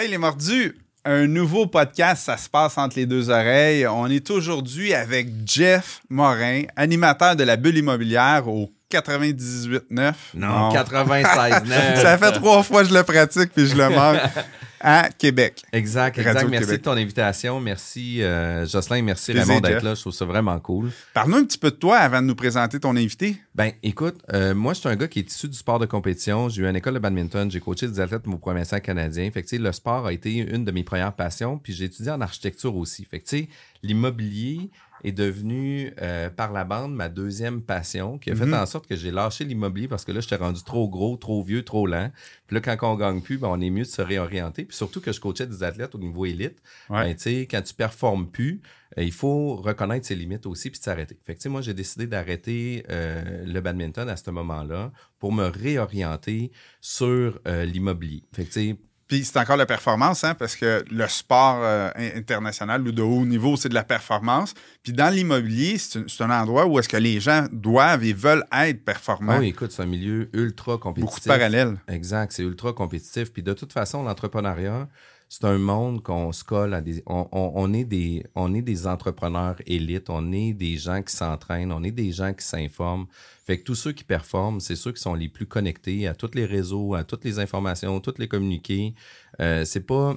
Hey les mordus, un nouveau podcast, ça se passe entre les deux oreilles. On est aujourd'hui avec Jeff Morin, animateur de la bulle immobilière au 98.9. Non, 96.9. ça fait trois fois que je le pratique puis je le manque. À Québec. Exact, exact. merci de ton invitation. Merci euh, Jocelyn, merci Raymond d'être là. Je trouve ça vraiment cool. Parle-nous un petit peu de toi avant de nous présenter ton invité. Ben, écoute, euh, moi, je suis un gars qui est issu du sport de compétition. J'ai eu une école de badminton, j'ai coaché des athlètes au premier canadiens. canadien. Fait que, le sport a été une de mes premières passions. Puis j'ai étudié en architecture aussi. Fait que, l'immobilier, est devenu euh, par la bande ma deuxième passion, qui a fait mhm. en sorte que j'ai lâché l'immobilier parce que là, j'étais rendu trop gros, trop vieux, trop lent. Puis là, quand on gagne plus, ben, on est mieux de se réorienter. Puis surtout que je coachais des athlètes au niveau élite. Ben, quand tu performes plus, euh, il faut reconnaître ses limites aussi puis s'arrêter. Fait que, moi, j'ai décidé d'arrêter euh, le badminton à ce moment-là pour me réorienter sur l'immobilier. Fait que, puis c'est encore la performance, hein, parce que le sport euh, international ou de haut niveau, c'est de la performance. Puis dans l'immobilier, c'est un endroit où est-ce que les gens doivent et veulent être performants. Ah oui, écoute, c'est un milieu ultra compétitif. Beaucoup de parallèles. Exact, c'est ultra compétitif. Puis de toute façon, l'entrepreneuriat, c'est un monde qu'on se colle à des on, est des. on est des entrepreneurs élites, on est des gens qui s'entraînent, on est des gens qui s'informent. Fait que tous ceux qui performent, c'est ceux qui sont les plus connectés à tous les réseaux, à toutes les informations, toutes les communiqués. Euh, c'est pas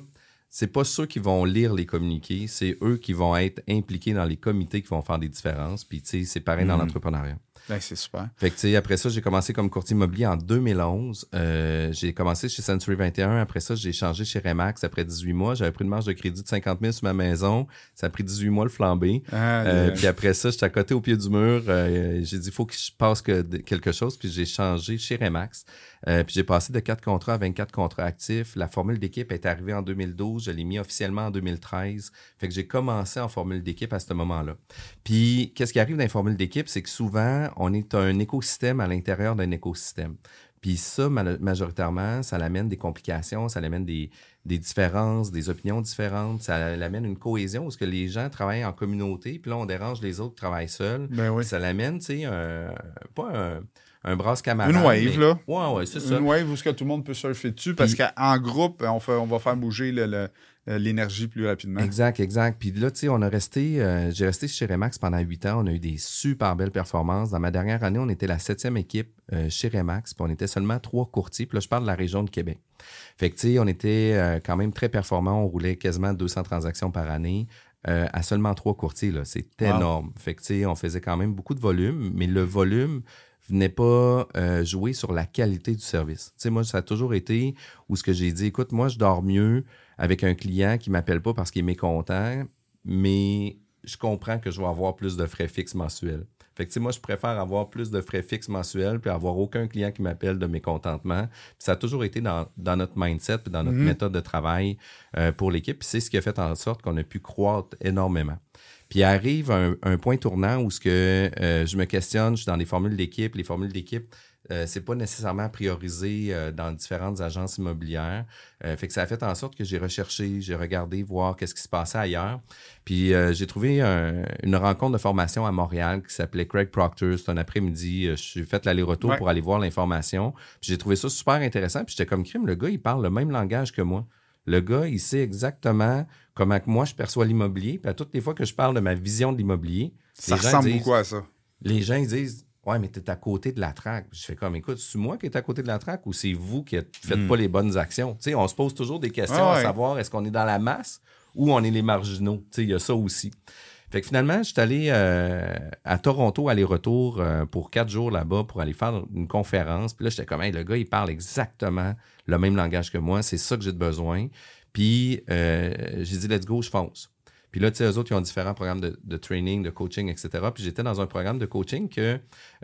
c'est pas ceux qui vont lire les communiqués, c'est eux qui vont être impliqués dans les comités qui vont faire des différences. Puis, tu sais, c'est pareil dans hmm. l'entrepreneuriat. Ben, c'est super. Fait que, après ça, j'ai commencé comme courtier immobilier en 2011. Euh, j'ai commencé chez Century 21. Après ça, j'ai changé chez Remax après 18 mois. J'avais pris une marge de crédit de 50 000 sur ma maison. Ça a pris 18 mois le flamber. Ah, euh, puis après ça, j'étais à côté au pied du mur. Euh, j'ai dit, il faut que je passe quelque chose. Puis j'ai changé chez Remax. puis j'ai passé de 4 contrats à 24 contrats actifs. La formule d'équipe est arrivée en 2012. Je l'ai mis officiellement en 2013. Fait que j'ai commencé en formule d'équipe à ce moment-là. Puis qu'est-ce qui arrive dans les formules d'équipe, c'est que souvent, on est un écosystème à l'intérieur d'un écosystème. Puis ça, majoritairement, ça l'amène des complications, ça l'amène des, différences, des opinions différentes, ça l'amène une cohésion où que les gens travaillent en communauté, puis là, on dérange les autres qui travaillent seuls. Ben ça l'amène, tu sais, pas un, un brasse camarade. Une wave, là. Ouais, ouais, c'est ça. Une wave où ce que tout le monde peut surfer dessus, parce qu'en groupe, on, fait, on va faire bouger le l'énergie plus rapidement. Exact, exact. Puis là, tu sais, on a resté, euh, j'ai resté chez Remax pendant huit ans. On a eu des super belles performances. Dans ma dernière année, on était la septième équipe euh, chez Remax, puis on était seulement trois courtiers. Puis là, je parle de la région de Québec. Fait que, tu sais, on était quand même très performants. On roulait quasiment 200 transactions par année. à seulement trois courtiers, là. C'est énorme. Fait que, tu sais, on faisait quand même beaucoup de volume, mais le volume venait pas jouer sur la qualité du service. Tu sais, moi, ça a toujours été où ce que j'ai dit, écoute, moi, je dors mieux avec un client qui ne m'appelle pas parce qu'il est mécontent, mais je comprends que je vais avoir plus de frais fixes mensuels. Fait que, moi, je préfère avoir plus de frais fixes mensuels puis avoir aucun client qui m'appelle de mécontentement. ça a toujours été dans, notre mindset puis dans notre mhm. méthode de travail euh, pour l'équipe. c'est ce qui a fait en sorte qu'on a pu croître énormément. Puis arrive un, point tournant où ce que euh, je me questionne, je suis dans les formules d'équipe. Les formules d'équipe, euh, c'est pas nécessairement priorisé euh, dans différentes agences immobilières. Euh, fait que ça a fait en sorte que j'ai recherché, j'ai regardé voir qu'est-ce qui se passait ailleurs. Puis j'ai trouvé une rencontre de formation à Montréal qui s'appelait Craig Proctor. C'est un après-midi. je suis fait l'aller-retour pour aller voir l'information. Puis j'ai trouvé ça super intéressant. Puis j'étais comme crime, le gars, il parle le même langage que moi. Le gars, il sait exactement comment que moi je perçois l'immobilier. Puis à toutes les fois que je parle de ma vision de l'immobilier, ça ressemble beaucoup à ça. Les gens ils disent Ouais, mais tu es à côté de la traque. Je fais comme, écoute, c'est moi qui est à côté de la traque ou c'est vous qui ne faites hmm. pas les bonnes actions? Tu sais, on se pose toujours des questions à savoir est-ce qu'on est dans la masse ou on est les marginaux? Tu sais, il y a ça aussi. Fait que finalement, je suis allé euh, à Toronto, aller-retour euh, pour quatre jours là-bas pour aller faire une conférence. Puis là, j'étais comme, hey, le gars, il parle exactement le même langage que moi. C'est ça que j'ai besoin. Puis euh, j'ai dit, let's go, je fonce. Puis là, tu sais, eux autres, ils ont différents programmes de, training, de coaching, etc. Puis j'étais dans un programme de coaching que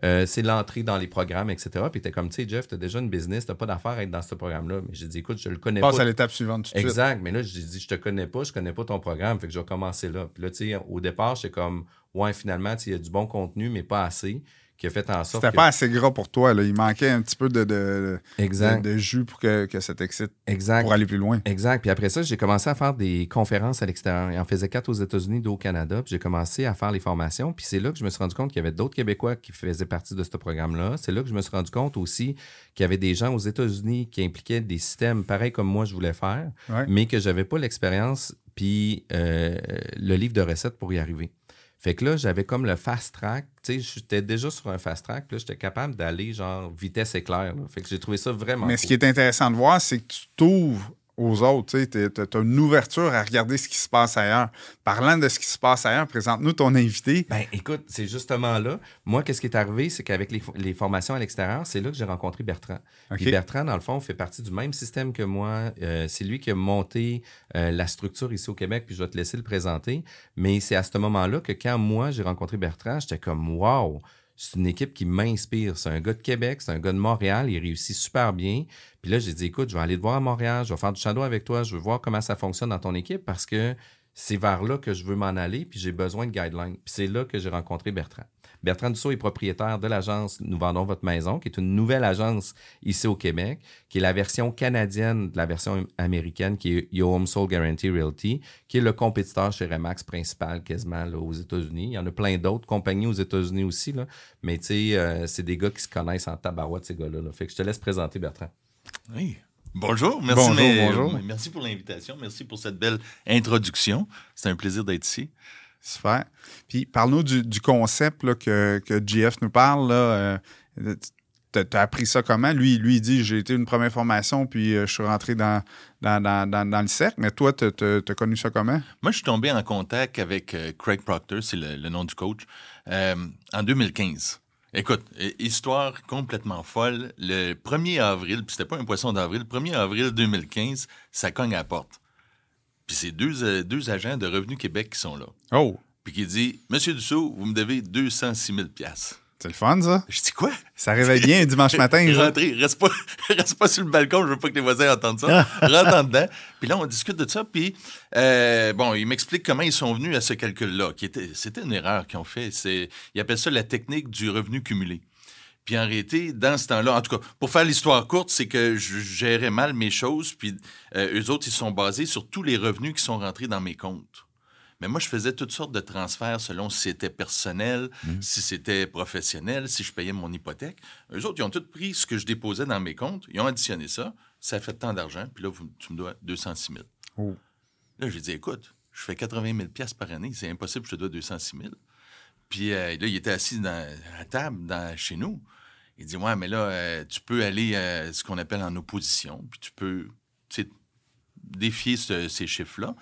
euh, c'est l'entrée dans les programmes, etc. Puis t'es comme, tu sais, Jeff, t'as déjà une business, t'as pas d'affaire à être dans ce programme-là. Mais j'ai dit, écoute, je le connais pas. Passe à l'étape suivante tout de suite. Exact. Mais là, j'ai dit, je te connais pas, je connais pas ton programme, fait que je vais commencer là. Puis là, tu sais, au départ, c'est comme, ouais, finalement, il y a du bon contenu, mais pas assez. Qui a fait en sorte. C'était que- pas assez gras pour toi. Là. Il manquait un petit peu de, de, Exact. de, de jus pour que, que ça t'excite Exact. pour aller plus loin. Exact. Puis après ça, j'ai commencé à faire des conférences à l'extérieur. Il en faisait quatre aux États-Unis, deux au Canada. Puis j'ai commencé à faire les formations. Puis c'est là que je me suis rendu compte qu'il y avait d'autres Québécois qui faisaient partie de ce programme-là. C'est là que je me suis rendu compte aussi qu'il y avait des gens aux États-Unis qui impliquaient des systèmes pareils comme moi je voulais faire, Ouais. mais que j'avais pas l'expérience puis euh, le livre de recettes pour y arriver. Fait que là, j'avais comme le fast track. Tu sais, j'étais déjà sur un fast track. Là, j'étais capable d'aller genre vitesse éclair. là. Fait que j'ai trouvé ça vraiment. Mais cool. ce qui est intéressant de voir, c'est que tu t'ouvres aux autres. Tu as une ouverture à regarder ce qui se passe ailleurs. Parlant de ce qui se passe ailleurs, présente-nous ton invité. Ben, écoute, c'est justement là. Moi, qu'est-ce qui est arrivé, c'est qu'avec les, fo- les formations à l'extérieur, c'est là que j'ai rencontré Bertrand. Puis Bertrand, dans le fond, fait partie du même système que moi. Euh, c'est lui qui a monté euh, la structure ici au Québec, puis je vais te laisser le présenter. Mais c'est à ce moment-là que quand moi, j'ai rencontré Bertrand, j'étais comme, wow, c'est une équipe qui m'inspire. C'est un gars de Québec, c'est un gars de Montréal, il réussit super bien. Puis là, j'ai dit, écoute, je vais aller te voir à Montréal, je vais faire du shadow avec toi, je veux voir comment ça fonctionne dans ton équipe parce que c'est vers là que je veux m'en aller, puis j'ai besoin de guidelines. Puis c'est là que j'ai rencontré Bertrand. Bertrand Dussault est propriétaire de l'agence Nous vendons votre maison, qui est une nouvelle agence ici au Québec, qui est la version canadienne de la version américaine, qui est Your Home Soul Guarantee Realty, qui est le compétiteur chez Remax principal quasiment là, aux États-Unis. Il y en a plein d'autres compagnies aux États-Unis aussi, là. mais tu sais, euh, c'est des gars qui se connaissent en tabarouette, ces gars-là. là. Fait que je te laisse présenter Bertrand. Oui. Bonjour, merci, Bonjour, mais- bonjour. merci pour l'invitation, merci pour cette belle introduction. C'est un plaisir d'être ici. Super. Puis parle-nous du, concept là, que, que GF nous parle. Là, euh, tu as appris ça comment? Lui, lui il dit j'ai été une première formation, puis euh, je suis rentré dans, dans, dans, le cercle. Mais toi, tu as connu ça comment? Moi, je suis tombé en contact avec euh, Craig Proctor, c'est le, nom du coach, en 2015. Écoute, histoire complètement folle. Le 1er avril, puis c'était pas un poisson d'avril, le 1er avril 2015, ça cogne à la porte. Puis c'est deux, euh, deux agents de Revenu Québec qui sont là. Oh, Puis qui dit Monsieur Dussault, vous me devez 206 000 c'est le fun, ça. Je dis quoi? Ça réveille bien dimanche matin. Rentrez, reste pas, reste pas sur le balcon, je veux pas que les voisins entendent ça. Rentre en dedans. Puis là, on discute de ça, puis euh, bon, il m'explique comment ils sont venus à ce calcul-là, qui était, c'était une erreur qu'ils ont fait. C'est, ils appellent ça la technique du revenu cumulé. Puis en réalité, dans ce temps-là, en tout cas, pour faire l'histoire courte, c'est que je gérais mal mes choses, puis euh, eux autres, ils sont basés sur tous les revenus qui sont rentrés dans mes comptes. Mais moi, je faisais toutes sortes de transferts selon si c'était personnel, si c'était professionnel, si je payais mon hypothèque. Eux autres, ils ont tous pris ce que je déposais dans mes comptes, ils ont additionné ça, ça fait tant d'argent, puis là, vous- tu me dois 206 000. Oh. Là, j'ai dit, écoute, je fais 80 000 piastres par année, c'est impossible, je te dois 206 000. Puis euh, là, il était assis dans, à la table dans- chez nous. Il dit, ouais, mais là, euh, tu peux aller euh, ce qu'on appelle en opposition, puis tu peux tu défier ce- ces chiffres-là.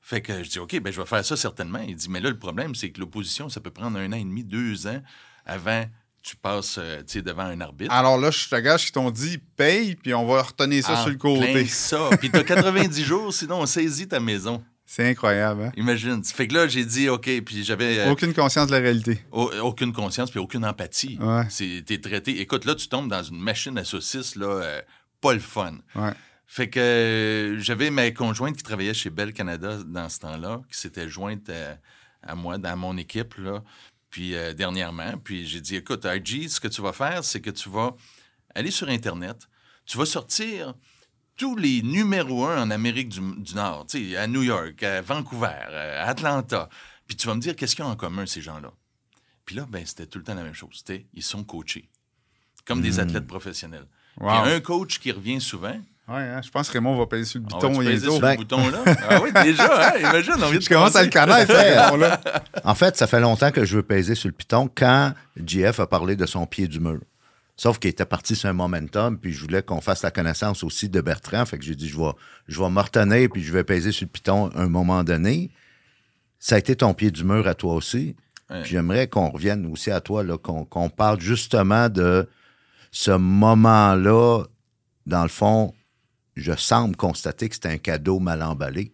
Fait que je dis, OK, ben, je vais faire ça certainement. Il dit, mais là, le problème, c'est que l'opposition, ça peut prendre un an et demi, deux ans avant que tu passes euh, tu devant un arbitre. Alors là, je te gage qu'ils t'ont dit paye, puis on va retenir ça Ah, sur le côté. ça. Puis t'as 90 jours, sinon on saisit ta maison. C'est incroyable. hein? Imagine. Fait que là, j'ai dit, OK, puis j'avais euh, Aucune conscience de la réalité. au- aucune conscience puis aucune empathie. Ouais. T'es traité. Écoute, là, tu tombes dans une machine à saucisses, là, euh, pas le fun. Ouais. Fait que euh, j'avais ma conjointe qui travaillait chez Bell Canada dans ce temps-là, qui s'était jointe à, à moi, dans mon équipe, là, puis dernièrement. Puis j'ai dit, écoute, RG, ce que tu vas faire, c'est que tu vas aller sur Internet, tu vas sortir tous les numéros un en Amérique du, du Nord, tu sais, à New York, à Vancouver, à Atlanta. Puis tu vas me dire qu'est-ce qu'ils ont en commun, ces gens-là? Puis là, ben, c'était tout le temps la même chose. C'était, ils sont coachés, comme des athlètes professionnels. Puis Wow. un coach qui revient souvent, Ouais, hein, Je pense que Raymond va payer sur le on biton va-tu peser bientôt. sur Ben- le bouton là? Ah oui, déjà, hein? imagine, on vient de Je commence à le connaître, Raymond-là. En fait, ça fait longtemps que je veux peser sur le piton quand JF a parlé de son pied du mur. Sauf qu'il était parti sur un momentum, puis je voulais qu'on fasse la connaissance aussi de Bertrand. Fait que j'ai dit, je vais, je vais retenir, puis je vais peser sur le piton à un moment donné. Ça a été ton pied du mur à toi aussi. Ouais. Puis J'aimerais qu'on revienne aussi à toi, qu'on parle justement de ce moment-là. Dans le fond, je semble constater que c'était un cadeau mal emballé.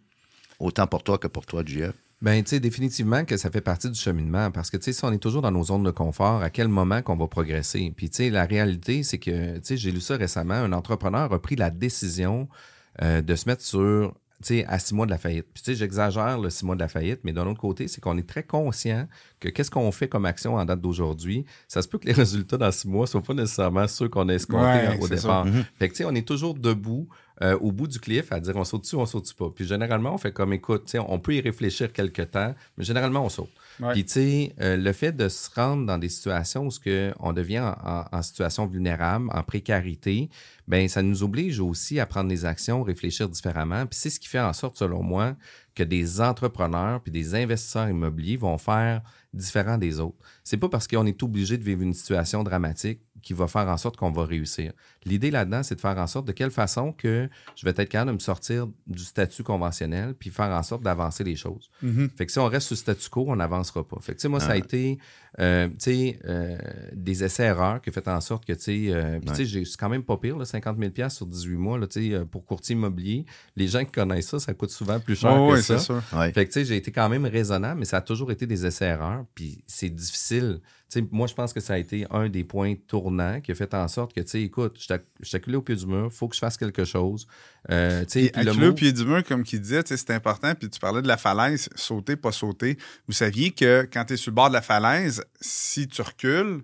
Autant pour toi que pour toi, JF. Ben, tu sais, définitivement que ça fait partie du cheminement parce que, tu sais, si on est toujours dans nos zones de confort, à quel moment qu'on va progresser? Puis, tu sais, la réalité, c'est que, tu sais, j'ai lu ça récemment, un entrepreneur a pris la décision euh, de se mettre sur tu sais, à six mois de la faillite. Puis, tu sais, j'exagère le six mois de la faillite, mais d'un autre côté, c'est qu'on est très conscient que qu'est-ce qu'on fait comme action en date d'aujourd'hui, ça se peut que les résultats dans six mois ne soient pas nécessairement ceux qu'on a escomptés Ouais, au départ. ça. Fait que, tu sais, on est toujours debout. Euh, au bout du cliff, à dire on saute dessus, on saute pas? Puis généralement, on fait comme écoute, on peut y réfléchir quelque temps, mais généralement, on saute. Ouais. Puis, tu sais, euh, le fait de se rendre dans des situations où ce que on devient en, en- en situation vulnérable, en précarité, ben ça nous oblige aussi à prendre des actions, réfléchir différemment. Puis c'est ce qui fait en sorte, selon moi, que des entrepreneurs puis des investisseurs immobiliers vont faire différent des autres. C'est pas parce qu'on est obligé de vivre une situation dramatique qui va faire en sorte qu'on va réussir. L'idée là-dedans, c'est de faire en sorte de quelle façon que je vais être capable de me sortir du statut conventionnel puis faire en sorte d'avancer les choses. Mhm. Fait que si on reste sur le statu quo, on n'avancera pas. Fait que, tu sais, moi, ça a été euh, tu sais, euh, des essais-erreurs qui ont fait en sorte que, tu sais, euh, puis, tu sais, j'ai- c'est quand même pas pire, là, 50 000 sur 18 mois, là, tu sais, euh, pour courtier immobilier. Les gens qui connaissent ça, ça coûte souvent plus cher Ouais, que ouais, ça. c'est sûr. Ouais. Fait que, tu sais, j'ai été quand même raisonnable, mais ça a toujours été des essais-erreurs, puis c'est difficile. Moi, je pense que ça a été un des points tournants qui a fait en sorte que, tu sais, écoute, je t'ac- je suis acculé au pied du mur, faut que je fasse quelque chose. Euh, Puis le au pied du mur, comme qu'il disait, c'est important. Puis tu parlais de la falaise, sauter, pas sauter. Vous saviez que quand tu es sur le bord de la falaise, si tu recules,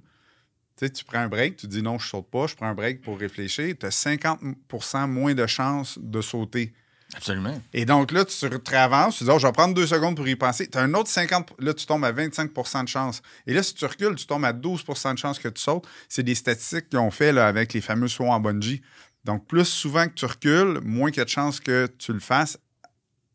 tu prends un break, tu dis non, je saute pas, je prends un break pour réfléchir, tu as 50% moins de chances de sauter. Absolument. Et donc là, tu te avances, tu dis, oh, je vais prendre deux secondes pour y penser. Tu as un autre 50, là, tu tombes à 25% de chance. Et là, si tu recules, tu tombes à 12% de chance que tu sautes. C'est des statistiques qu'ils ont fait là, avec les fameux sauts en bungee. Donc, plus souvent que tu recules, moins qu'il y a de chances que tu le fasses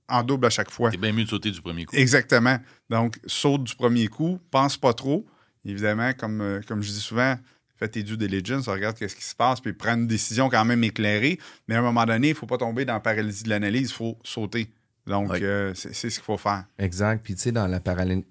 en double à chaque fois. C'est bien mieux de sauter du premier coup. Exactement. Donc, saute du premier coup, pense pas trop. Évidemment, comme, euh, comme je dis souvent, fais tes due diligence, regarde qu'est-ce qui se passe, puis prends une décision quand même éclairée. Mais à un moment donné, il ne faut pas tomber dans la paralysie de l'analyse, il faut sauter. Donc, Oui. euh, c'est ce qu'il faut faire. Exact. Puis, tu sais, dans la,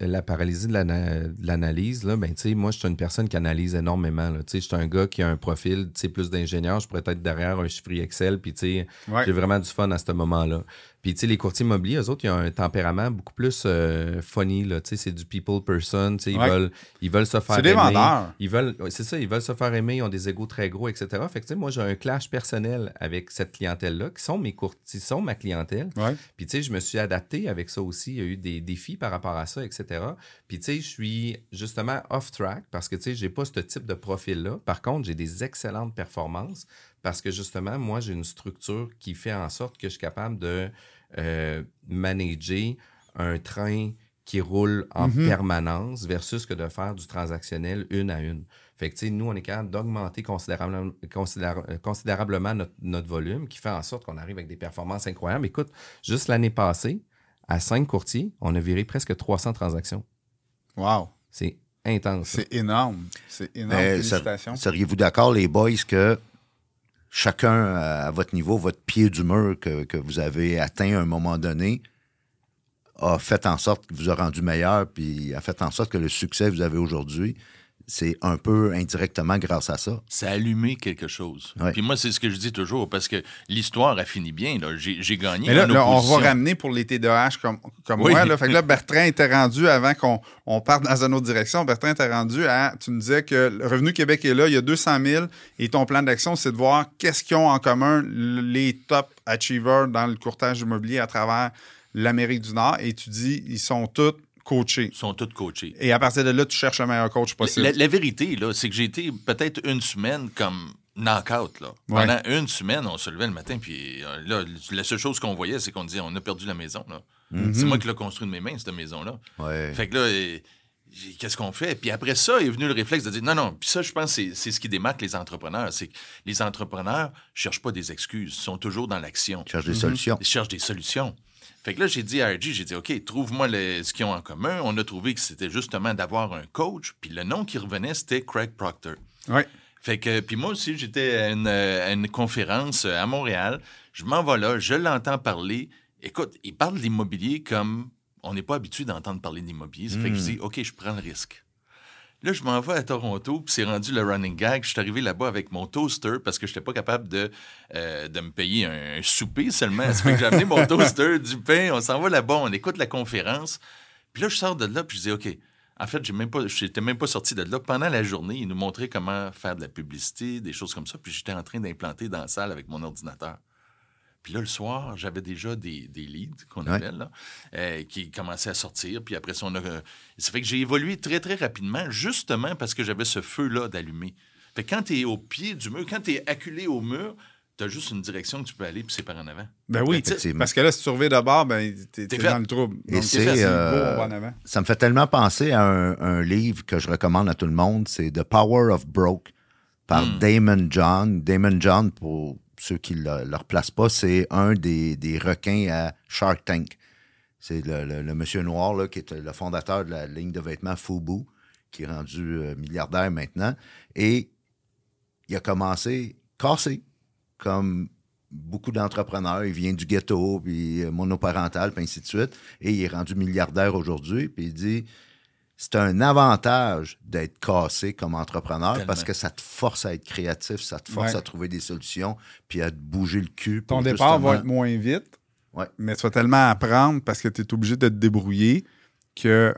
la paralysie de l'ana- de l'analyse, là, ben, tu sais, moi, je suis une personne qui analyse énormément. Tu sais, je suis un gars qui a un profil, tu sais, plus d'ingénieur. Je pourrais être derrière un chiffrier Excel. Puis, tu sais, j'ai vraiment du fun à ce moment-là. Puis, tu sais, les courtiers immobiliers, eux autres, ils ont un tempérament beaucoup plus euh, funny, là. Tu sais, c'est du people person. Tu sais, ils, Ouais. veulent, ils veulent se faire C'est des aimer. vendeurs. Ils veulent, c'est ça, ils veulent se faire aimer, ils ont des égos très gros, etc. Fait que, tu sais, moi, j'ai un clash personnel avec cette clientèle-là, qui sont mes courtiers, qui sont ma clientèle. Ouais. Puis, tu sais, je me suis adapté avec ça aussi. Il y a eu des défis par rapport à ça, etc. Puis, tu sais, je suis justement off-track parce que, tu sais, j'ai pas ce type de profil-là. Par contre, j'ai des excellentes performances parce que, justement, moi, j'ai une structure qui fait en sorte que je suis capable de euh, manager un train qui roule en Mhm. permanence versus que de faire du transactionnel une à une. Fait que, tu sais, nous, on est capable d'augmenter considérablement, considéra- euh, considérablement notre, notre volume, qui fait en sorte qu'on arrive avec des performances incroyables. Écoute, juste l'année passée, à cinq courtiers, on a viré presque 300 transactions. Wow. C'est intense. C'est énorme. C'est énorme. Félicitations. ser- Seriez-vous d'accord, les boys, que chacun à votre niveau, votre pied du mur que, que vous avez atteint à un moment donné, a fait en sorte que vous a rendu meilleur, puis a fait en sorte que le succès que vous avez aujourd'hui, c'est un peu indirectement grâce à ça. Ça a allumé quelque chose. Ouais. Puis moi, c'est ce que je dis toujours, parce que l'histoire a fini bien. là. J'ai j'ai gagné Mais là, on va ramener pour les TDAH comme, comme Oui. moi. Là. Fait que là, Bertrand était rendu, avant qu'on on parte dans une autre direction, Bertrand était rendu à, tu nous disais que le Revenu Québec est là, il y a 200 000, et ton plan d'action, c'est de voir qu'est-ce qu'ils ont en commun les top achievers dans le courtage immobilier à travers l'Amérique du Nord, et tu dis, ils sont tous coachés. Ils sont tous coachés. Et à partir de là, tu cherches le meilleur coach possible. La, la vérité, là, c'est que j'ai été peut-être une semaine comme knock-out. Là. Ouais. Pendant une semaine, on se levait le matin, puis euh, là, la seule chose qu'on voyait, c'est qu'on disait on a perdu la maison. là. Mhm. C'est moi qui l'ai construit de mes mains, cette maison-là. Ouais. Fait que là, qu'est-ce qu'on fait? Puis après ça est venu le réflexe de dire non, non. Puis ça, je pense, c'est c'est ce qui démarque les entrepreneurs. C'est que les entrepreneurs cherchent pas des excuses, ils sont toujours dans l'action. Cherche des solutions. Ils cherchent des solutions. Fait que là, j'ai dit à RG, j'ai dit, OK, trouve-moi ce qu'ils ont en commun. On a trouvé que c'était justement d'avoir un coach. Puis le nom qui revenait, c'était Craig Proctor. Oui. Fait que, puis moi aussi, j'étais à une, à une conférence euh, à Montréal. Je m'en vais là, je l'entends parler. Écoute, il parle d'immobilier comme on n'est pas habitué d'entendre parler d'immobilier. Ça fait que je dis, OK, je prends le risque. Là, je m'en vais à Toronto, puis c'est rendu le running gag. Je suis arrivé là-bas avec mon toaster parce que je n'étais pas capable de, euh, de me payer un, souper seulement. Ça fait que j'ai amené mon toaster, du pain, on s'en va là-bas, on écoute la conférence. Puis là, je sors de là, puis je dis, OK, en fait, j'ai même pas, je n'étais même pas sorti de là. Pendant la journée, ils nous montraient comment faire de la publicité, des choses comme ça, puis j'étais en train d'implanter dans la salle avec mon ordinateur. Puis là, le soir, j'avais déjà des, des leads qu'on Ouais. appelle, là, euh, qui commençaient à sortir. Puis après ça, on a. euh, ça fait que j'ai évolué très, très rapidement, justement parce que j'avais ce feu-là d'allumer. Fait que quand tu es au pied du mur, quand tu es acculé au mur, tu as juste une direction que tu peux aller, puis c'est par en avant. Ben oui, parce que là, si tu reviens de bord, ben, t'es fait. dans le trouble. Et Donc, c'est, c'est euh. Ça me fait tellement penser à un, un livre que je recommande à tout le monde, c'est The Power of Broke par Hmm. Damon John. Damon John, pour ceux qui ne le, le replacent pas, c'est un des, des requins à Shark Tank. C'est le, le- monsieur noir là, qui est le fondateur de la ligne de vêtements Fubu, qui est rendu euh, milliardaire maintenant. Et il a commencé cassé, comme beaucoup d'entrepreneurs. Il vient du ghetto, puis monoparental, puis ainsi de suite. Et il est rendu milliardaire aujourd'hui. Puis il dit c'est un avantage d'être cassé comme entrepreneur Tellement. parce que ça te force à être créatif, ça te force Ouais. à trouver des solutions, puis à te bouger le cul. Ton départ va justement- être moins vite, Ouais. mais tu vas tellement apprendre parce que tu es obligé de te débrouiller que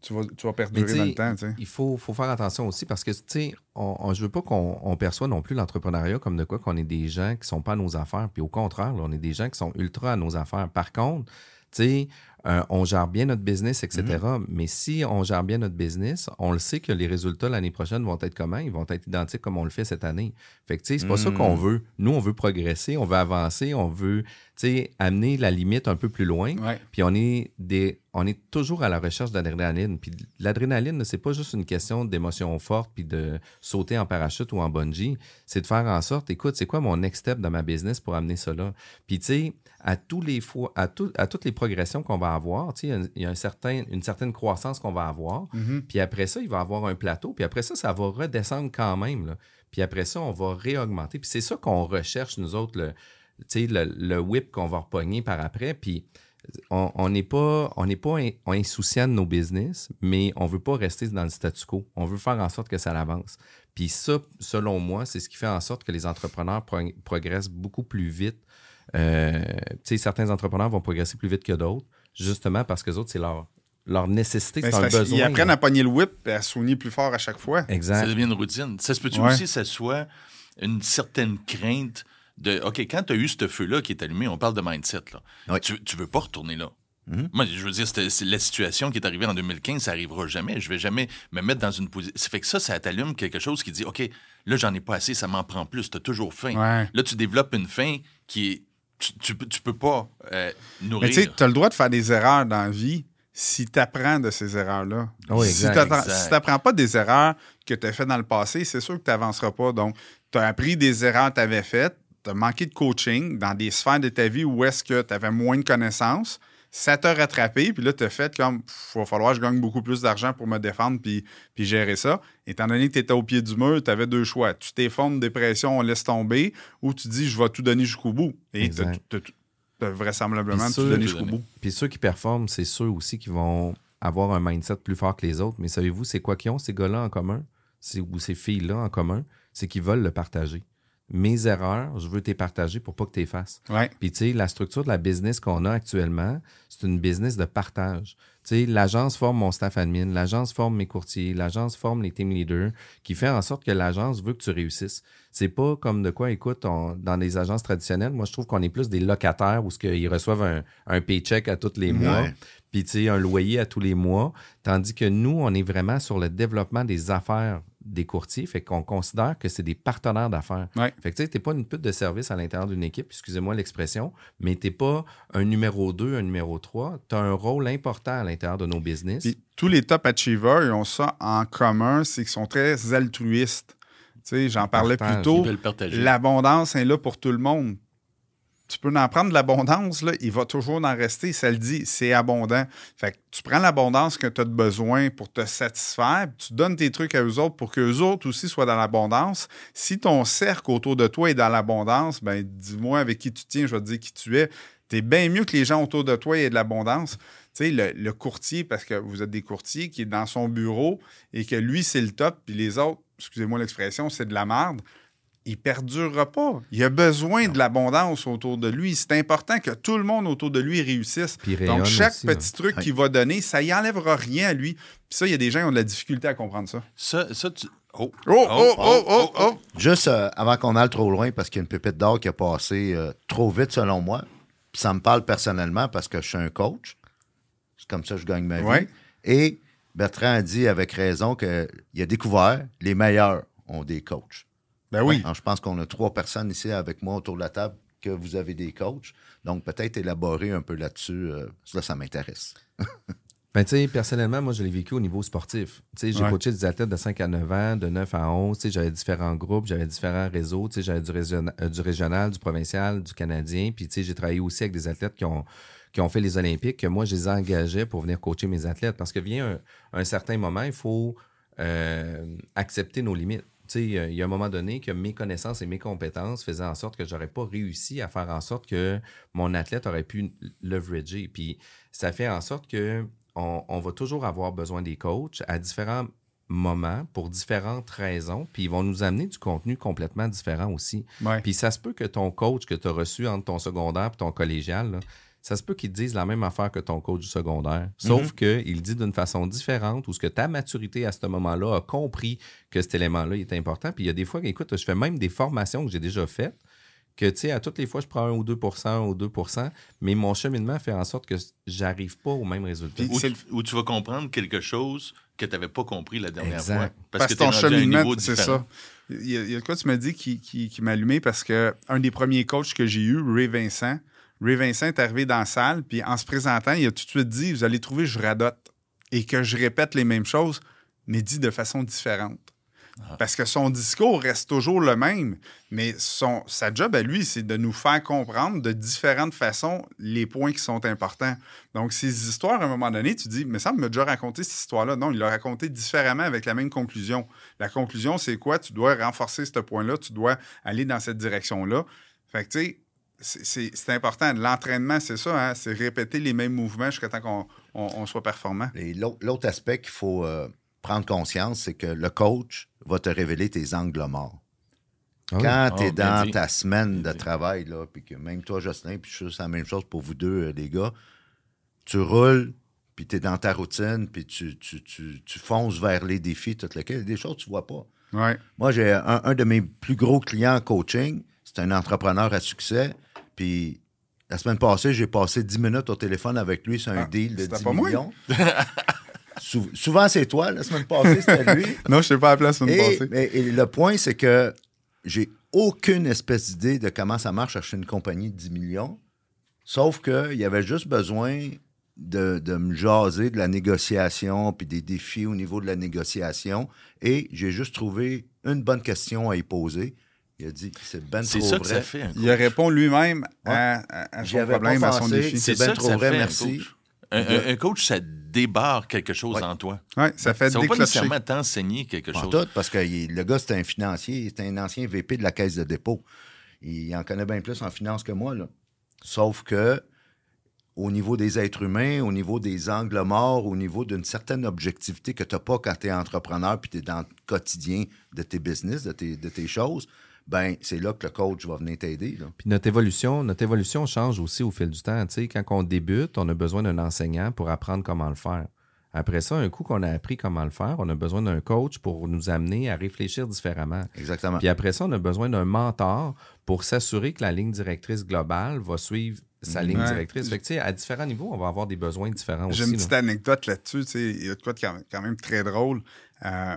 tu vas, tu vas perdurer dans le temps. Il faut, faut faire attention aussi parce que, tu sais, on, on- je veux pas qu'on on perçoit non plus l'entrepreneuriat comme de quoi qu'on est des gens qui sont pas à nos affaires. Puis au contraire, là, on est des gens qui sont ultra à nos affaires. Par contre, tu sais, euh, on gère bien notre business, etc. Mm-hmm. Mais si on gère bien notre business, on le sait que les résultats l'année prochaine vont être comment? Ils vont être identiques comme on le fait cette année. Fait que, tu sais, c'est pas ça Mm. qu'on veut. Nous, on veut progresser, on veut avancer, on veut, tu sais, amener la limite un peu plus loin. Puis on est des, on est toujours à la recherche d'adrénaline. Puis l'adrénaline, c'est pas juste une question d'émotion forte puis de sauter en parachute ou en bungee. C'est de faire en sorte, écoute, c'est quoi mon next step dans ma business pour amener ça là? Puis tu sais, à tous les fois, à, tout- à toutes les progressions qu'on va avoir, tu sais, il y a un- certain, une certaine croissance qu'on va avoir. Mhm. Puis après ça, il va y avoir un plateau. Puis après ça, ça va redescendre quand même. là. Puis après ça, on va réaugmenter. Puis c'est ça qu'on recherche, nous autres, le, le, le whip qu'on va repogner par après. Puis on on n'est pas, on n'est pas in- insouciant de nos business, mais on veut pas rester dans le statu quo. On veut faire en sorte que ça avance. Puis ça, selon moi, c'est ce qui fait en sorte que les entrepreneurs pro- progressent beaucoup plus vite. Euh, tu sais, certains entrepreneurs vont progresser plus vite que d'autres, justement parce que les autres, c'est leur, leur nécessité, c'est un qu'ils besoin. apprennent là. à pogner le whip et à soigner plus fort à chaque fois. Ça Exact. devient une routine. Ça se peut-tu Ouais. aussi que ça soit une certaine crainte de OK, quand tu as eu ce feu-là qui est allumé, on parle de mindset, là. Oui. Tu, tu veux pas retourner là. Mhm. Moi, je veux dire, c'est la situation qui est arrivée en 2015, ça arrivera jamais. Je vais jamais me mettre dans une position. Ça fait que ça, ça t'allume quelque chose qui dit OK, là, j'en ai pas assez, ça m'en prend plus, tu as toujours faim. Ouais. Là, tu développes une faim qui est. Tu, tu, peux- tu peux pas euh, Mais nourrir. tu sais, tu as le droit de faire des erreurs dans la vie si tu apprends de ces erreurs-là. Oui, si tu n'apprends pas des erreurs que tu as faites dans le passé, c'est sûr que tu n'avanceras pas. Donc, tu as appris des erreurs que tu avais faites, tu as manqué de coaching dans des sphères de ta vie où est-ce que tu avais moins de connaissances. Ça t'a rattrapé, puis là, tu as fait comme il va falloir que je gagne beaucoup plus d'argent pour me défendre puis, puis gérer ça. Étant donné que tu étais au pied du mur, tu avais deux choix. Tu t'effondres, dépression, on laisse tomber, ou tu dis je vais tout donner jusqu'au bout. Et tu as, vraisemblablement tout donné jusqu'au bout. Puis ceux qui performent, c'est ceux aussi qui vont avoir un mindset plus fort que les autres. Mais savez-vous, c'est quoi qu'ils ont, ces gars-là en commun? Ou ces filles-là en commun? C'est qu'ils veulent le partager. Mes erreurs, je veux t'les partager pour pas que tu les fasses. Ouais. Puis, tu sais, la structure de la business qu'on a actuellement, c'est une business de partage. Tu sais, l'agence forme mon staff admin, l'agence forme mes courtiers, l'agence forme les team leaders, qui fait en sorte que l'agence veut que tu réussisses. C'est pas comme de quoi, écoute, on- dans les agences traditionnelles, moi, je trouve qu'on est plus des locataires où ce qu'ils reçoivent un, un paycheck à tous les mois, Ouais. puis, tu sais, un loyer à tous les mois. Tandis que nous, on est vraiment sur le développement des affaires des courtiers, fait qu'on considère que c'est des partenaires d'affaires. Ouais. Fait que tu sais, t'es pas une pute de service à l'intérieur d'une équipe, excusez-moi l'expression, mais t'es pas un numéro 2, un numéro 3. Tu as un rôle important à l'intérieur de nos business. Puis tous les top achievers, ils ont ça en commun, c'est qu'ils sont très altruistes. Tu sais, j'en parlais Partage. plus tôt. L'abondance est là pour tout le monde. Tu peux en prendre de l'abondance, il va toujours en rester. Ça le dit, c'est abondant. Fait que tu prends l'abondance que tu as besoin pour te satisfaire, tu donnes tes trucs à eux autres pour qu'eux autres aussi soient dans l'abondance. Si ton cercle autour de toi est dans l'abondance, ben dis-moi avec qui tu tiens, je vais te dire qui tu es. Tu es bien mieux que les gens autour de toi aient de l'abondance. Tu sais, le, le courtier, parce que vous êtes des courtiers, qui est dans son bureau et que lui, c'est le top, puis les autres, excusez-moi l'expression, c'est de la merde il perdurera pas. Il a besoin de l'abondance autour de lui. C'est important que tout le monde autour de lui réussisse. Donc, chaque aussi, petit truc Ouais. qu'il va donner, ça y enlèvera rien à lui. Puis ça, il y a des gens qui ont de la difficulté à comprendre ça. Ça, ça tu- Oh, Oh, oh, oh, oh, oh! Juste euh, avant qu'on aille trop loin, parce qu'il y a une pépite d'or qui a passé euh, trop vite selon moi. Puis ça me parle personnellement parce que je suis un coach. C'est comme ça que je gagne ma vie. Ouais. Et Bertrand a dit avec raison qu'il a découvert les meilleurs ont des coachs. Ben oui. Alors, je pense qu'on a trois personnes ici avec moi autour de la table que vous avez des coachs. Donc, peut-être élaborer un peu là-dessus. euh, ça, ça m'intéresse. Ben, tu sais, personnellement, moi, je l'ai vécu au niveau sportif. Tu sais, j'ai Ouais. coaché des athlètes de 5 à 9 ans, de 9 à 11. Tu sais, j'avais différents groupes, j'avais différents réseaux. Tu sais, j'avais du, région- euh, du régional, du provincial, du canadien. Puis, tu sais, j'ai travaillé aussi avec des athlètes qui ont, qui ont fait les Olympiques, que moi, je les engageais pour venir coacher mes athlètes. Parce que vient un, un certain moment, il faut euh, accepter nos limites. Euh, il y a un moment donné que mes connaissances et mes compétences faisaient en sorte que j'aurais pas réussi à faire en sorte que mon athlète aurait pu leverager. Puis ça fait en sorte que on, on va toujours avoir besoin des coachs à différents moments pour différentes raisons. Puis ils vont nous amener du contenu complètement différent aussi. Ouais. Puis ça se peut que ton coach que tu as reçu entre ton secondaire et ton collégial, là, ça se peut qu'il te dise la même affaire que ton coach du secondaire. Sauf qu'il le dit d'une façon différente ou ce que ta maturité à ce moment-là a compris que cet élément-là est important. Puis il y a des fois, écoute, je fais même des formations que j'ai déjà faites que, tu sais, à toutes les fois, je prends 1 ou 2 1 ou 2% mais mon cheminement fait en sorte que j'arrive pas au même résultat. Où, tu- où tu vas comprendre quelque chose que tu n'avais pas compris la dernière Exact. fois. Parce, que que ton cheminement, c'est ça. Il y, a, il y a de quoi tu m'as dit qui, qui, qui m'a allumé parce que un des premiers coachs que j'ai eu, Ray Vincent, Ray Vincent est arrivé dans la salle, puis en se présentant, il a tout de suite dit Vous allez trouver, je radote. Et que je répète les mêmes choses, mais dit de façon différente. Parce que son discours reste toujours le même, mais son, sa job à lui, c'est de nous faire comprendre de différentes façons les points qui sont importants. Donc, ces histoires, à un moment donné, tu dis, mais ça me déjà raconté cette histoire-là. Non, il l'a raconté différemment avec la même conclusion. La conclusion, c'est quoi? Tu dois renforcer ce point-là, tu dois aller dans cette direction-là. Fait que, tu sais, c'est- important. L'entraînement, c'est ça, hein? c'est répéter les mêmes mouvements jusqu'à temps qu'on on- on soit performant. Et l'autre l'autre aspect qu'il faut euh, prendre conscience, c'est que le coach va te révéler tes angles morts. Ah oui. Quand Ah, tu es bien dans dit. ta semaine Bien de travail, là, puis que même toi, Jocelyn, puis je c'est la même chose pour vous deux, euh, les gars, tu roules, puis tu es dans ta routine, puis tu, tu, tu, tu fonces vers les défis, tout lequel, des choses que tu vois pas. Ouais. Moi, j'ai un, un de mes plus gros clients en coaching, c'est un entrepreneur à succès, puis la semaine passée, j'ai passé 10 minutes au téléphone avec lui sur un Ah, deal de c'était 10 pas millions. Sou- souvent, c'est toi. La semaine passée, c'était lui. Non, je sais pas à la semaine Et, passée. mais- et le point, c'est que j'ai aucune espèce d'idée de comment ça marche acheter une compagnie de 10 millions. Sauf qu'il y avait juste besoin de, de me jaser de la négociation puis des défis au niveau de la négociation. Et j'ai juste trouvé une bonne question à y poser. Il a dit c'est ben C'est trop ça que vrai. ça fait. un Il répond lui-même à, à- son problème, pas à son défi. C'est ben ça que trop ça vrai, fait, un merci. coach. Un, un- un coach, ça débarre quelque chose Ouais. en toi. Ouais, ça fait Ça va pas déclencher. nécessairement t'enseigner quelque Pas chose. tout, parce que il- le gars, c'est un financier, c'est un ancien VP de la caisse de dépôt. Il en connaît bien plus en finance que moi. Là. Sauf que au niveau des êtres humains, au niveau des angles morts, au niveau d'une certaine objectivité que tu n'as pas quand tu es entrepreneur puis tu es dans le quotidien de tes business, de tes, de tes choses, ben c'est là que le coach va venir t'aider. Puis notre évolution, notre évolution change aussi au fil du temps. Tu sais, quand on débute, on a besoin d'un enseignant pour apprendre comment le faire. Après ça, un coup qu'on a appris comment le faire, on a besoin d'un coach pour nous amener à réfléchir différemment. Exactement. Puis après ça, on a besoin d'un mentor pour s'assurer que la ligne directrice globale va suivre sa ligne Ouais. directrice. Fait que, tu sais, à différents niveaux, on va avoir des besoins différents aussi. J'ai une là. petite anecdote là-dessus. tu sais, Il y a de quoi de quand quand même très drôle. Euh,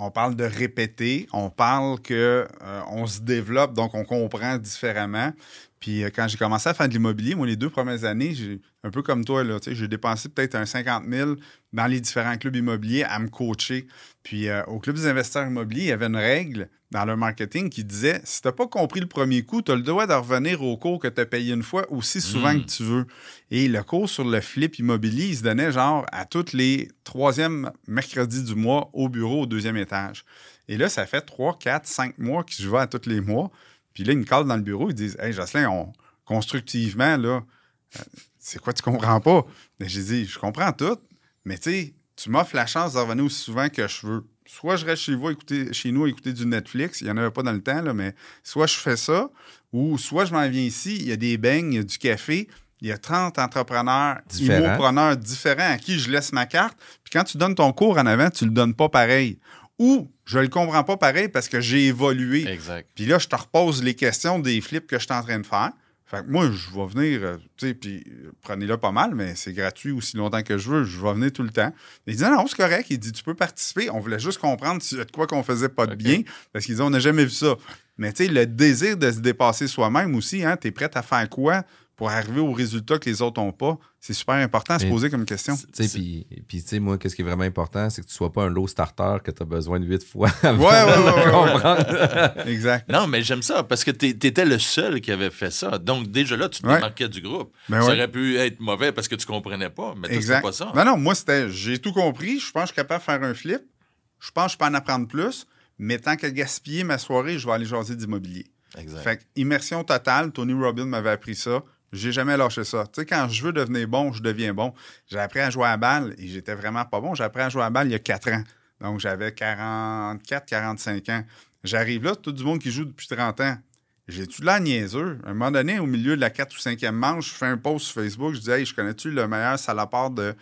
on parle de répéter, on parle que euh, on se développe, donc on comprend différemment. Puis euh, quand j'ai commencé à faire de l'immobilier, moi, les deux premières années, j'ai un peu comme toi, là, j'ai dépensé peut-être un 50 000 dans les différents clubs immobiliers à me coacher. Puis euh, au Club des investisseurs immobiliers, il y avait une règle dans le marketing qui disait si tu n'as pas compris le premier coup, tu as le droit de revenir au cours que tu as payé une fois aussi souvent Mm. que tu veux. Et le cours sur le flip immobilier, il se donnait genre à tous les troisièmes mercredis du mois au bureau au deuxième étage. Et là, ça fait trois, quatre, cinq mois que je vais à tous les mois. Puis là, ils me calent dans le bureau, ils disent Hey, Jocelyn, on, constructivement, là, euh, c'est quoi tu comprends pas? Mais j'ai dit, je comprends tout, mais tu sais, tu m'offres la chance de revenir aussi souvent que je veux. Soit je reste chez vous, écouter, chez nous, à écouter du Netflix, il n'y en avait pas dans le temps, là, mais soit je fais ça, ou soit je m'en viens ici, il y a des beignes, il y a du café, il y a 30 entrepreneurs, immopreneurs différents à qui je laisse ma carte. Puis quand tu donnes ton cours en avant, tu le donnes pas pareil. Ou Je le comprends pas pareil parce que j'ai évolué. Exact. Puis là, je te repose les questions des flips que je suis en train de faire. Fait que moi, je vais venir, euh, tu sais, puis euh, prenez-le pas mal, mais c'est gratuit aussi longtemps que je veux. Je vais venir tout le temps. Il dit, non, non, c'est correct. Il dit, tu peux participer. On voulait juste comprendre de quoi qu'on faisait pas de bien. Parce qu'ils disent, on n'a jamais vu ça. Mais tu sais, le désir de se dépasser soi-même aussi, hein, tu es prêt à faire quoi pour arriver au résultat que les autres n'ont pas? C'est super important à se poser comme question. Tu sais, puis, puis, tu sais, moi, qu'est-ce qui est vraiment important, c'est que tu sois pas un low starter que tu as besoin de huit fois avant Ouais, ouais, de ouais, ouais, comprendre. Exact. Non, mais j'aime ça parce que tu étais le seul qui avait fait ça. Donc, déjà là, tu te Ouais. démarquais du groupe. Ben ça ouais. aurait pu être mauvais parce que tu comprenais pas, mais Exact. pas ça. Non, non, moi, c'était. J'ai tout compris. Je pense que je suis capable de faire un flip. Je pense que je peux en apprendre plus. Mais tant qu'à gaspiller ma soirée, je vais aller jaser d'immobilier. Exact. Fait que, immersion totale. Tony Robbins m'avait appris ça. J'ai jamais lâché ça. Tu sais, quand je veux devenir bon, je deviens bon. J'ai appris à jouer à la balle et j'étais vraiment pas bon. J'ai appris à jouer à la balle il y a 4 ans. Donc, j'avais 44, 45 ans. J'arrive là, tout du monde qui joue depuis 30 ans. J'ai-tu de l'air niaiseux? À un moment donné, au milieu de la 4 ou 5e manche, je fais un post sur Facebook, je dis Hey, je connais-tu le meilleur salopard de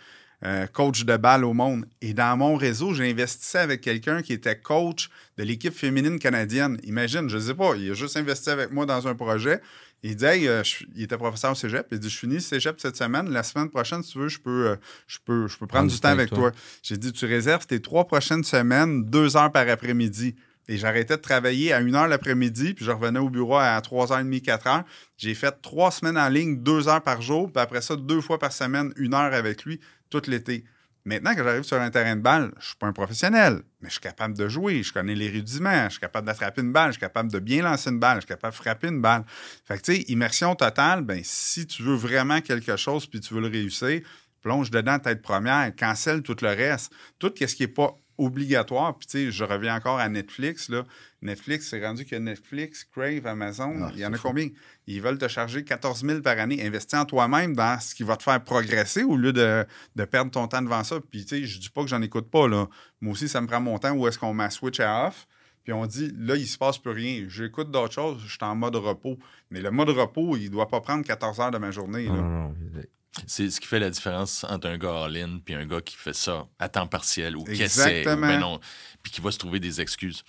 euh, coach de balle au monde? Et dans mon réseau, investi avec quelqu'un qui était coach de l'équipe féminine canadienne. Imagine, je sais pas, il a juste investi avec moi dans un projet. Il dit Hey, euh, je- il était professeur au cégep. Il dit Je finis le cégep cette semaine. La semaine prochaine, si tu veux, je peux, euh, je peux, je peux prendre du temps avec toi. J'ai dit Tu réserves tes trois prochaines semaines, deux heures par après-midi. Et j'arrêtais de travailler à 1 heure l'après-midi, puis je revenais au bureau à 3h30, 4h. J'ai fait trois semaines en ligne, deux heures par jour, puis après ça, deux fois par semaine, une heure avec lui, tout l'été. Maintenant que j'arrive sur un terrain de balle, je suis pas un professionnel, mais je suis capable de jouer, je connais les rudiments, je suis capable d'attraper une balle, je suis capable de bien lancer une balle, je suis capable de frapper une balle. Fait que, tu sais, immersion totale, ben, si tu veux vraiment quelque chose puis tu veux le réussir, plonge dedans tête première, cancelle tout le reste. Tout ce qui n'est pas obligatoire. Puis, tu sais, je reviens encore à Netflix. Là. Netflix, c'est rendu que Netflix, Crave, Amazon, Ah, il y en a fou. combien? Ils veulent te charger 14 000 par année. Investis en toi-même dans ce qui va te faire progresser au lieu de, de perdre ton temps devant ça. Puis, tu sais, je dis pas que j'en écoute pas. Là. Moi aussi, ça me prend mon temps où est-ce qu'on met switch à off. Puis on dit, là, il se passe plus rien. J'écoute d'autres choses, je suis en mode repos. Mais le mode repos, il doit pas prendre 14 heures de ma journée. Non, là. non, non. C'est ce qui fait la différence entre un gars all-in puis un gars qui fait ça à temps partiel ou qui essaie, ou ben non, puis qui va se trouver des excuses.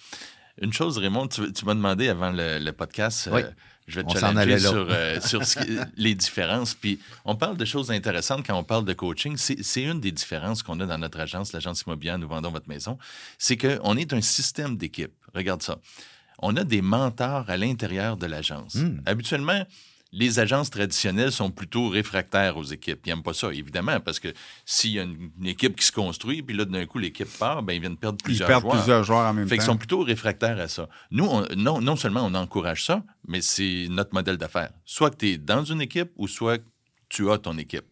Une chose, Raymond, tu, tu m'as demandé avant le, le podcast, euh, je vais te On challenger sur, euh, sur ce qui- les différences. Puis on parle de choses intéressantes quand on parle de coaching. C'est c'est une des différences qu'on a dans notre agence, l'agence immobilière Nous vendons votre maison. C'est qu'on est un système d'équipe. Regarde ça. On a des mentors à l'intérieur de l'agence. Hmm. Habituellement, les agences traditionnelles sont plutôt réfractaires aux équipes. Ils n'aiment pas ça, évidemment, parce que s'il y a une, une équipe qui se construit, puis là, d'un coup, l'équipe part, ben, ils viennent perdre Ils plusieurs perdent joueurs. plusieurs joueurs en même Fait temps. sont plutôt réfractaires à ça. Nous, on- non, non seulement on encourage ça, mais c'est notre modèle d'affaires. Soit que tu es dans une équipe ou soit que tu as ton équipe.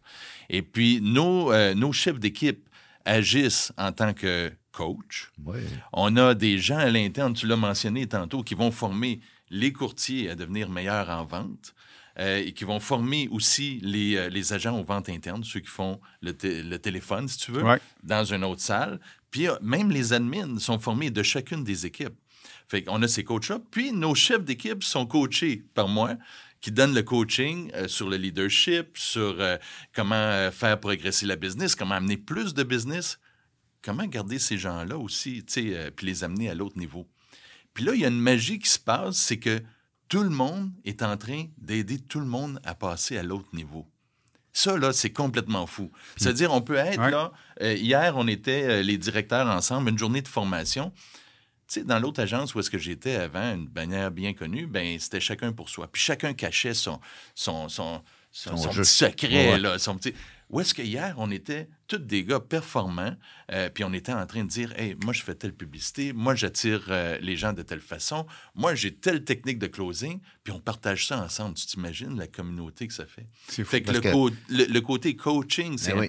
Et puis, nos, euh, nos chefs d'équipe agissent en tant que coach. Ouais. On a des gens à l'interne, tu l'as mentionné tantôt, qui vont former les courtiers à devenir meilleurs en vente. Euh, et qui vont former aussi les, euh, les agents aux ventes internes, ceux qui font le, le téléphone, si tu veux, Ouais. dans une autre salle. Puis euh, même les admins sont formés de chacune des équipes. Fait qu'on a ces coachs-là. Puis nos chefs d'équipe sont coachés par moi, qui donnent le coaching euh, sur le leadership, sur euh, comment euh, faire progresser la business, comment amener plus de business, comment garder ces gens-là aussi, tu sais, puis les amener à l'autre niveau. Puis là, il y a une magie qui se passe, c'est que tout le monde est en train d'aider tout le monde à passer à l'autre niveau. Ça, là, c'est complètement fou. C'est-à-dire, on peut être Ouais. là. euh, hier, on était euh, les directeurs ensemble, une journée de formation. Tu sais, dans l'autre agence où est-ce que j'étais avant, une bannière bien connue, ben c'était chacun pour soi. Puis chacun cachait son, son, son, son, Son son jeu. petit secret, Ouais. là, son petit... Où est-ce que hier, on était tous des gars performants, euh, puis on était en train de dire, hey, moi, je fais telle publicité, moi, j'attire euh, les gens de telle façon, moi, j'ai telle technique de closing, puis on partage ça ensemble. Tu t'imagines la communauté que ça fait? C'est fou. Fait que le, que- co- le, le côté coaching, c'est Ben oui.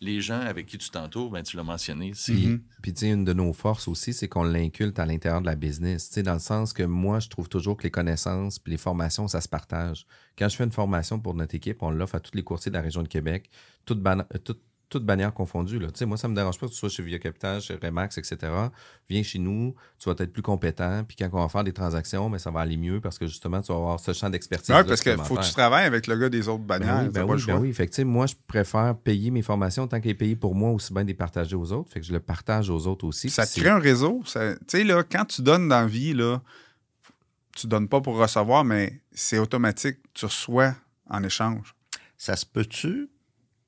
Les gens avec qui tu t'entoures, ben, tu l'as mentionné, c'est... Mhm. Puis, tu sais, une de nos forces aussi, c'est qu'on l'inculte à l'intérieur de la business. Tu sais, dans le sens que moi, je trouve toujours que les connaissances puis les formations, ça se partage. Quand je fais une formation pour notre équipe, on l'offre à tous les courtiers de la région de Québec. Toute, toute toutes bannières confondues. Là. Tu sais, moi, ça me dérange pas que tu sois chez Via Capital, chez Remax, etc. Viens chez nous, tu vas être plus compétent. Puis quand on va faire des transactions, mais ça va aller mieux parce que justement, tu vas avoir ce champ d'expertise. Oui, parce qu'il faut que tu travailles avec le gars des autres bannières. Ben oui, ben pas oui, ben choix. oui. Fait que, moi, je préfère payer mes formations tant qu'elles est payée pour moi, aussi bien de les partager aux autres. Fait que je le partage aux autres aussi. Ça crée un réseau. ça- Tu sais, là, quand tu donnes dans la vie, là, tu donnes pas pour recevoir, mais c'est automatique. Tu reçois en échange. Ça se peut-tu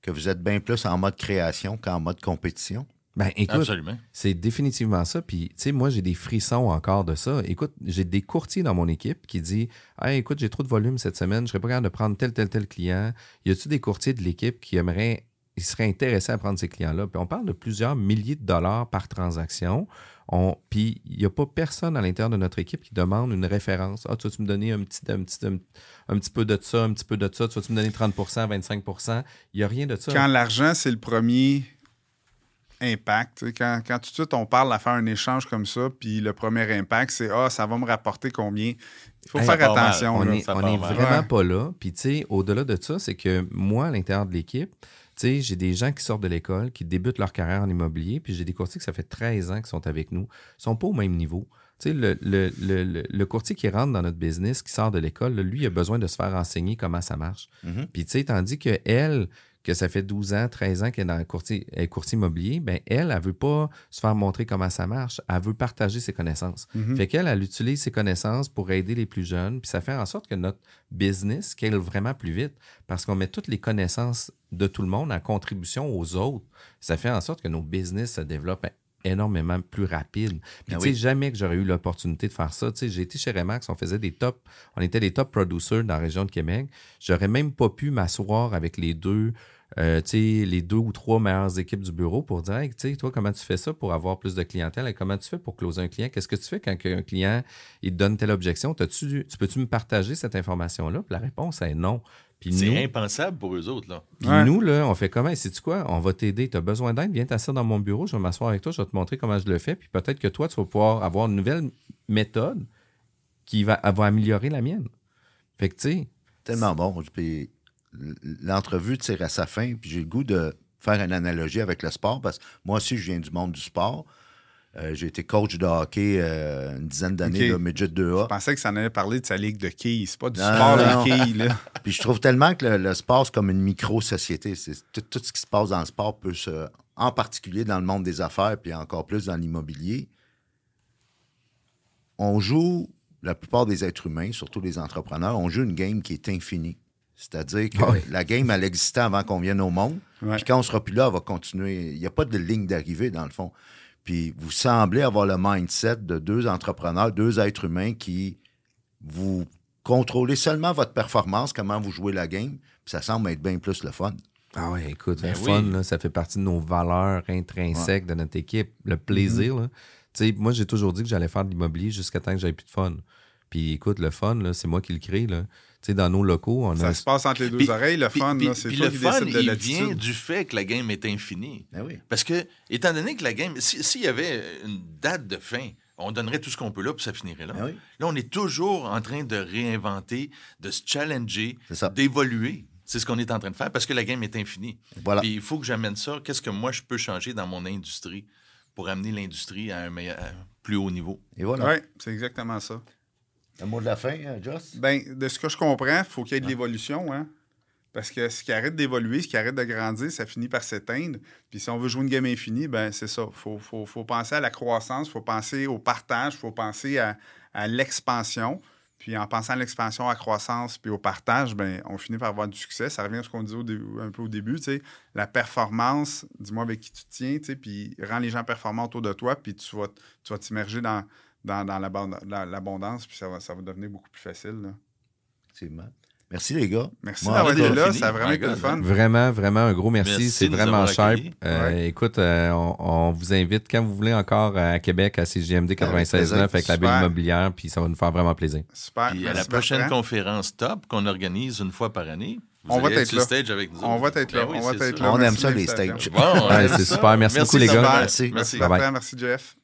que vous êtes bien plus en mode création qu'en mode compétition? Ben, écoute. C'est définitivement ça. Puis, tu sais, moi, j'ai des frissons encore de ça. Écoute, j'ai des courtiers dans mon équipe qui disent Hey, écoute, j'ai trop de volume cette semaine, je serais pas capable de prendre tel, tel, tel client. Y a-tu des courtiers de l'équipe qui aimeraient, ils seraient intéressés à prendre ces clients-là? Puis, on parle de plusieurs milliers de dollars par transaction. On, puis, il n'y a pas personne à l'intérieur de notre équipe qui demande une référence. Ah, tu vas-tu me donner un petit, un, petit, un, un petit peu de ça, un petit peu de ça, tu vas-tu me donner 30% 25 Il n'y a rien de ça. Quand l'argent, c'est le premier impact, quand, quand tout de suite on parle à faire un échange comme ça, puis le premier impact, c'est Ah, ça va me rapporter combien? Il faut Hey, faire mal. attention. on là. est, ça on part est mal. vraiment Ouais. pas là. Puis, tu sais, au-delà de ça, c'est que moi, à l'intérieur de l'équipe, sais, j'ai des gens qui sortent de l'école, qui débutent leur carrière en immobilier, puis j'ai des courtiers que ça fait 13 ans qui sont avec nous. Ils sont pas au même niveau. Tu sais, le, le- le- courtier qui rentre dans notre business, qui sort de l'école, lui, il a besoin de se faire enseigner comment ça marche. Mhm. Puis, tu sais, tandis que elle, que ça fait 12 ans, 13 ans qu'elle est dans le courtier, elle est courtier immobilier, ben elle, elle veut pas se faire montrer comment ça marche. Elle veut partager ses connaissances. Mhm. Fait qu'elle, elle utilise ses connaissances pour aider les plus jeunes, puis ça fait en sorte que notre business scale vraiment plus vite parce qu'on met toutes les connaissances de tout le monde en contribution aux autres. Ça fait en sorte que nos business se développent énormément plus rapide. Puis Ah tu sais, oui. jamais que j'aurais eu l'opportunité de faire ça. Tu sais, j'ai été chez Remax, on faisait des top, on était des top producers dans la région de Québec. J'aurais même pas pu m'asseoir avec les deux, euh, tu sais, les deux ou trois meilleures équipes du bureau pour dire, Hey, tu sais, toi, comment tu fais ça pour avoir plus de clientèle? Et comment tu fais pour closer un client? Qu'est-ce que tu fais quand un client il te donne telle objection? T'as-tu, tu peux-tu me partager cette information-là? La réponse est non. Puis nous, C'est impensable pour eux autres. Là. puis Ouais. nous, là, on fait comment? Sais-tu quoi? On va t'aider. Tu as besoin d'aide? Viens t'asseoir dans mon bureau. Je vais m'asseoir avec toi. Je vais te montrer comment je le fais. Puis peut-être que toi, tu vas pouvoir avoir une nouvelle méthode qui va, va améliorer la mienne. Fait que, tu sais, Tellement bon. Puis l'entrevue tire à sa fin, puis j'ai le goût de faire une analogie avec le sport, parce que moi aussi, je viens du monde du sport. Euh, j'ai été coach de hockey euh, une dizaine d'années, Ok. de midget Je 2A. pensais que ça en allait parler de sa ligue de quilles. C'est pas du Non, sport non, de quilles, là. Puis je trouve tellement que le, le sport, c'est comme une micro-société. Tout, tout ce qui se passe dans le sport peut se. En particulier dans le monde des affaires, puis encore plus dans l'immobilier. On joue, la plupart des êtres humains, surtout les entrepreneurs, on joue une game qui est infinie. C'est-à-dire que Ah la game, elle existait avant qu'on vienne au monde. Ouais. Puis quand on sera plus là, elle va continuer. Il n'y a pas de ligne d'arrivée, dans le fond. Puis vous semblez avoir le mindset de deux entrepreneurs, deux êtres humains qui vous contrôlez seulement votre performance, comment vous jouez la game, puis ça semble être bien plus le fun. ah ouais, écoute, Ben le oui. fun, là, ça fait partie de nos valeurs intrinsèques de notre équipe. Le plaisir, là. Tu sais, moi, j'ai toujours dit que j'allais faire de l'immobilier jusqu'à temps que j'avais plus de fun. Puis écoute, le fun, là, c'est moi qui le crée. Là. Sais, dans nos locaux, on a Ça se passe entre les deux Puis- oreilles, le Puis- fun, puis- là. C'est puis toi le qui fun, décides de il vient du fait que la game est infinie. Ben oui. Parce que, étant donné que la game, si- s'il y avait une date de fin, on donnerait tout ce qu'on peut là, puis ça finirait là. Ben oui. Là, on est toujours en train de réinventer, de se challenger, d'évoluer. C'est ce qu'on est en train de faire parce que la game est infinie. Voilà. Puis il faut que j'amène ça. Qu'est-ce que moi, je peux changer dans mon industrie pour amener l'industrie à un meilleur, à un plus haut niveau? Et voilà. Oui, c'est exactement ça. Un mot de la fin, hein, Joss? Ben, de ce que je comprends, il faut qu'il y ait de l'évolution, hein. Parce que ce qui arrête d'évoluer, ce qui arrête de grandir, ça finit par s'éteindre. Puis si on veut jouer une game infinie, ben c'est ça. Il faut, faut- faut penser à la croissance, il faut penser au partage, il faut penser à, à l'expansion. Puis en pensant à l'expansion, à la croissance, puis au partage, ben on finit par avoir du succès. Ça revient à ce qu'on disait au un peu au début, tu sais. La performance, dis-moi avec qui tu tiens, tu sais, puis rends les gens performants autour de toi, puis tu vas, tu vas t'immerger dans, dans, dans l'abond- la- l'abondance, puis ça va, ça va devenir beaucoup plus facile, là. Effectivement. Merci, les gars. Merci d'avoir été là. Ça a vraiment été le fun. Vraiment, vraiment un gros merci. Merci c'est vraiment cher. Euh, Écoute, euh, on, on vous invite quand vous voulez encore à Québec à CGMD 96.9 plaisir. avec la bulle Super. immobilière, puis ça va nous faire vraiment plaisir. Super. Puis à la prochaine Bertrand. conférence top qu'on organise une fois par année, vous On va allez être sur là. le stage avec nous. On va être là. Ben oui, on va être là. On aime ça, les stages. Bon, Ouais, on aime c'est super. Merci beaucoup, les gars. Merci. Merci, Jeff.